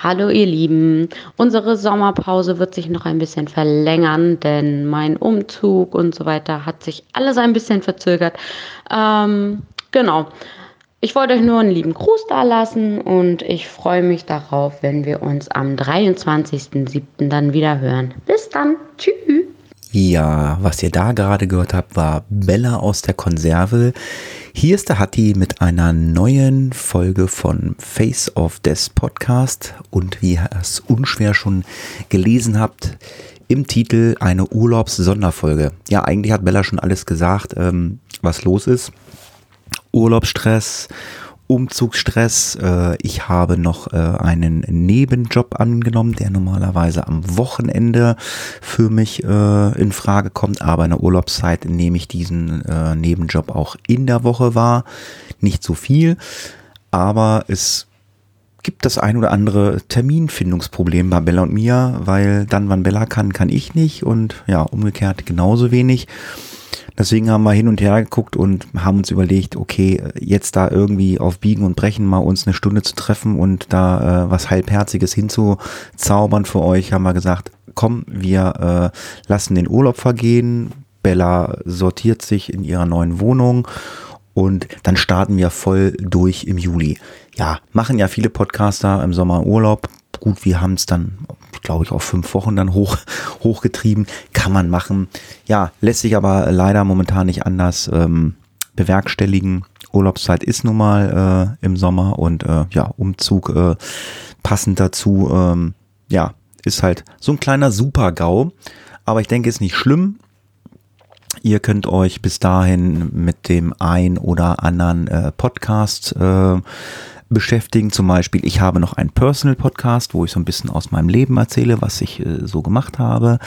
Hallo ihr Lieben, unsere Sommerpause wird sich noch ein bisschen verlängern, denn mein Umzug und so weiter hat sich alles ein bisschen verzögert. Ähm, genau. Ich wollte euch nur einen lieben Gruß da lassen und ich freue mich darauf, wenn wir uns am 23.07. dann wieder hören. Bis dann. Tschüss. Ja, was ihr da gerade gehört habt, war Bella aus der Konserve. Hier ist der Hatti mit einer neuen Folge von Face of Death Podcast und wie ihr es unschwer schon gelesen habt, im Titel eine Urlaubs-Sonderfolge. Ja, eigentlich hat Bella schon alles gesagt, ähm, was los ist. Urlaubsstress Umzugsstress. Äh, ich habe noch äh, einen Nebenjob angenommen, der normalerweise am Wochenende für mich äh, in Frage kommt. Aber in der Urlaubszeit nehme ich diesen Nebenjob auch in der Woche wahr. Nicht so viel, aber es gibt das ein oder andere Terminfindungsproblem bei Bella und mir, weil dann, wann Bella kann, kann ich nicht und ja, umgekehrt genauso wenig. Deswegen haben wir hin und her geguckt und haben uns überlegt, okay, jetzt da irgendwie auf Biegen und Brechen mal uns eine Stunde zu treffen und da äh, was Halbherziges hinzuzaubern für euch, haben wir gesagt, komm, wir äh, lassen den Urlaub vergehen. Bella sortiert sich in ihrer neuen Wohnung und dann starten wir voll durch im Juli. Ja, machen ja viele Podcaster im Sommer Urlaub. Gut, wir haben es dann glaube ich, auf fünf Wochen dann hoch, hochgetrieben. Kann man machen. Ja, lässt sich aber leider momentan nicht anders ähm, bewerkstelligen. Urlaubszeit ist nun mal äh, im Sommer und äh, ja, Umzug äh, passend dazu, ähm, ja, ist halt so ein kleiner Super-GAU. Aber ich denke, ist nicht schlimm. Ihr könnt euch bis dahin mit dem ein oder anderen äh, Podcast äh, beschäftigen. Zum Beispiel, ich habe noch einen Personal Podcast, wo ich so ein bisschen aus meinem Leben erzähle, was ich äh, so gemacht habe.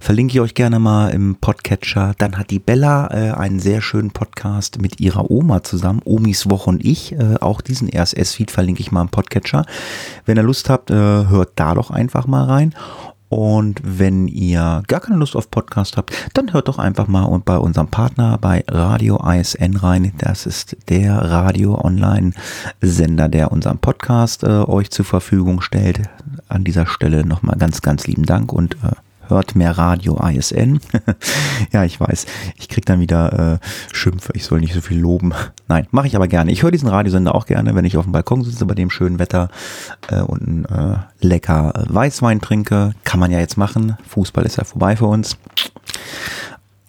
Verlinke ich euch gerne mal im Podcatcher. Dann hat die Bella äh, einen sehr schönen Podcast mit ihrer Oma zusammen, Omis Woche und ich. Äh, auch diesen RSS-Feed verlinke ich mal im Podcatcher. Wenn ihr Lust habt, äh, hört da doch einfach mal rein. Und wenn ihr gar keine Lust auf Podcast habt, dann hört doch einfach mal bei unserem Partner bei Radio ISN rein. Das ist der Radio Online Sender, der unseren Podcast äh, euch zur Verfügung stellt. An dieser Stelle nochmal ganz, ganz lieben Dank und äh, hört mehr Radio ISN. ja, ich weiß, ich krieg dann wieder äh, Schimpfe, ich soll nicht so viel loben. Nein, mache ich aber gerne. Ich höre diesen Radiosender auch gerne, wenn ich auf dem Balkon sitze bei dem schönen Wetter äh, und äh, lecker Weißwein trinke. Kann man ja jetzt machen. Fußball ist ja vorbei für uns.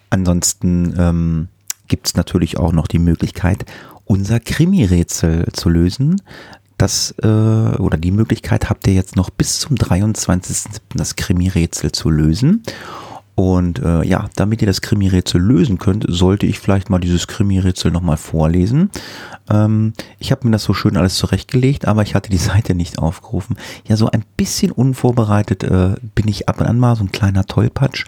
Ansonsten ähm, gibt es natürlich auch noch die Möglichkeit, unser Krimi-Rätsel zu lösen das äh, oder die Möglichkeit habt ihr jetzt noch bis zum 23.07. das Krimi-Rätsel zu lösen. Und äh, ja, damit ihr das Krimi-Rätsel lösen könnt, sollte ich vielleicht mal dieses Krimi-Rätsel nochmal vorlesen. Ähm, ich habe mir das so schön alles zurechtgelegt, aber ich hatte die Seite nicht aufgerufen. Ja, so ein bisschen unvorbereitet äh, bin ich ab und an mal, so ein kleiner Tollpatsch.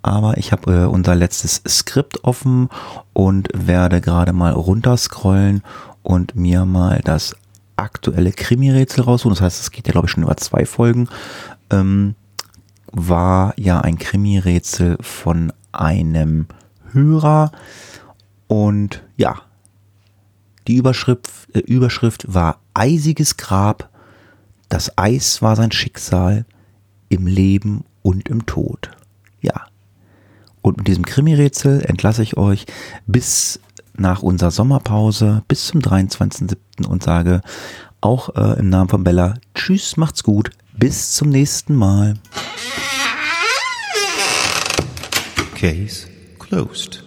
Aber ich habe äh, unser letztes Skript offen und werde gerade mal runterscrollen und mir mal das aktuelle Krimi-Rätsel raussuchen. Das heißt, es geht ja, glaube ich, schon über zwei Folgen. Ähm, war ja ein Krimi-Rätsel von einem Hörer. Und ja, die Überschrift, äh, Überschrift war Eisiges Grab. Das Eis war sein Schicksal im Leben und im Tod. Ja. Und mit diesem Krimi-Rätsel entlasse ich euch bis nach unserer Sommerpause bis zum 23.07. und sage auch äh, im Namen von Bella Tschüss, macht's gut, bis zum nächsten Mal. Case closed.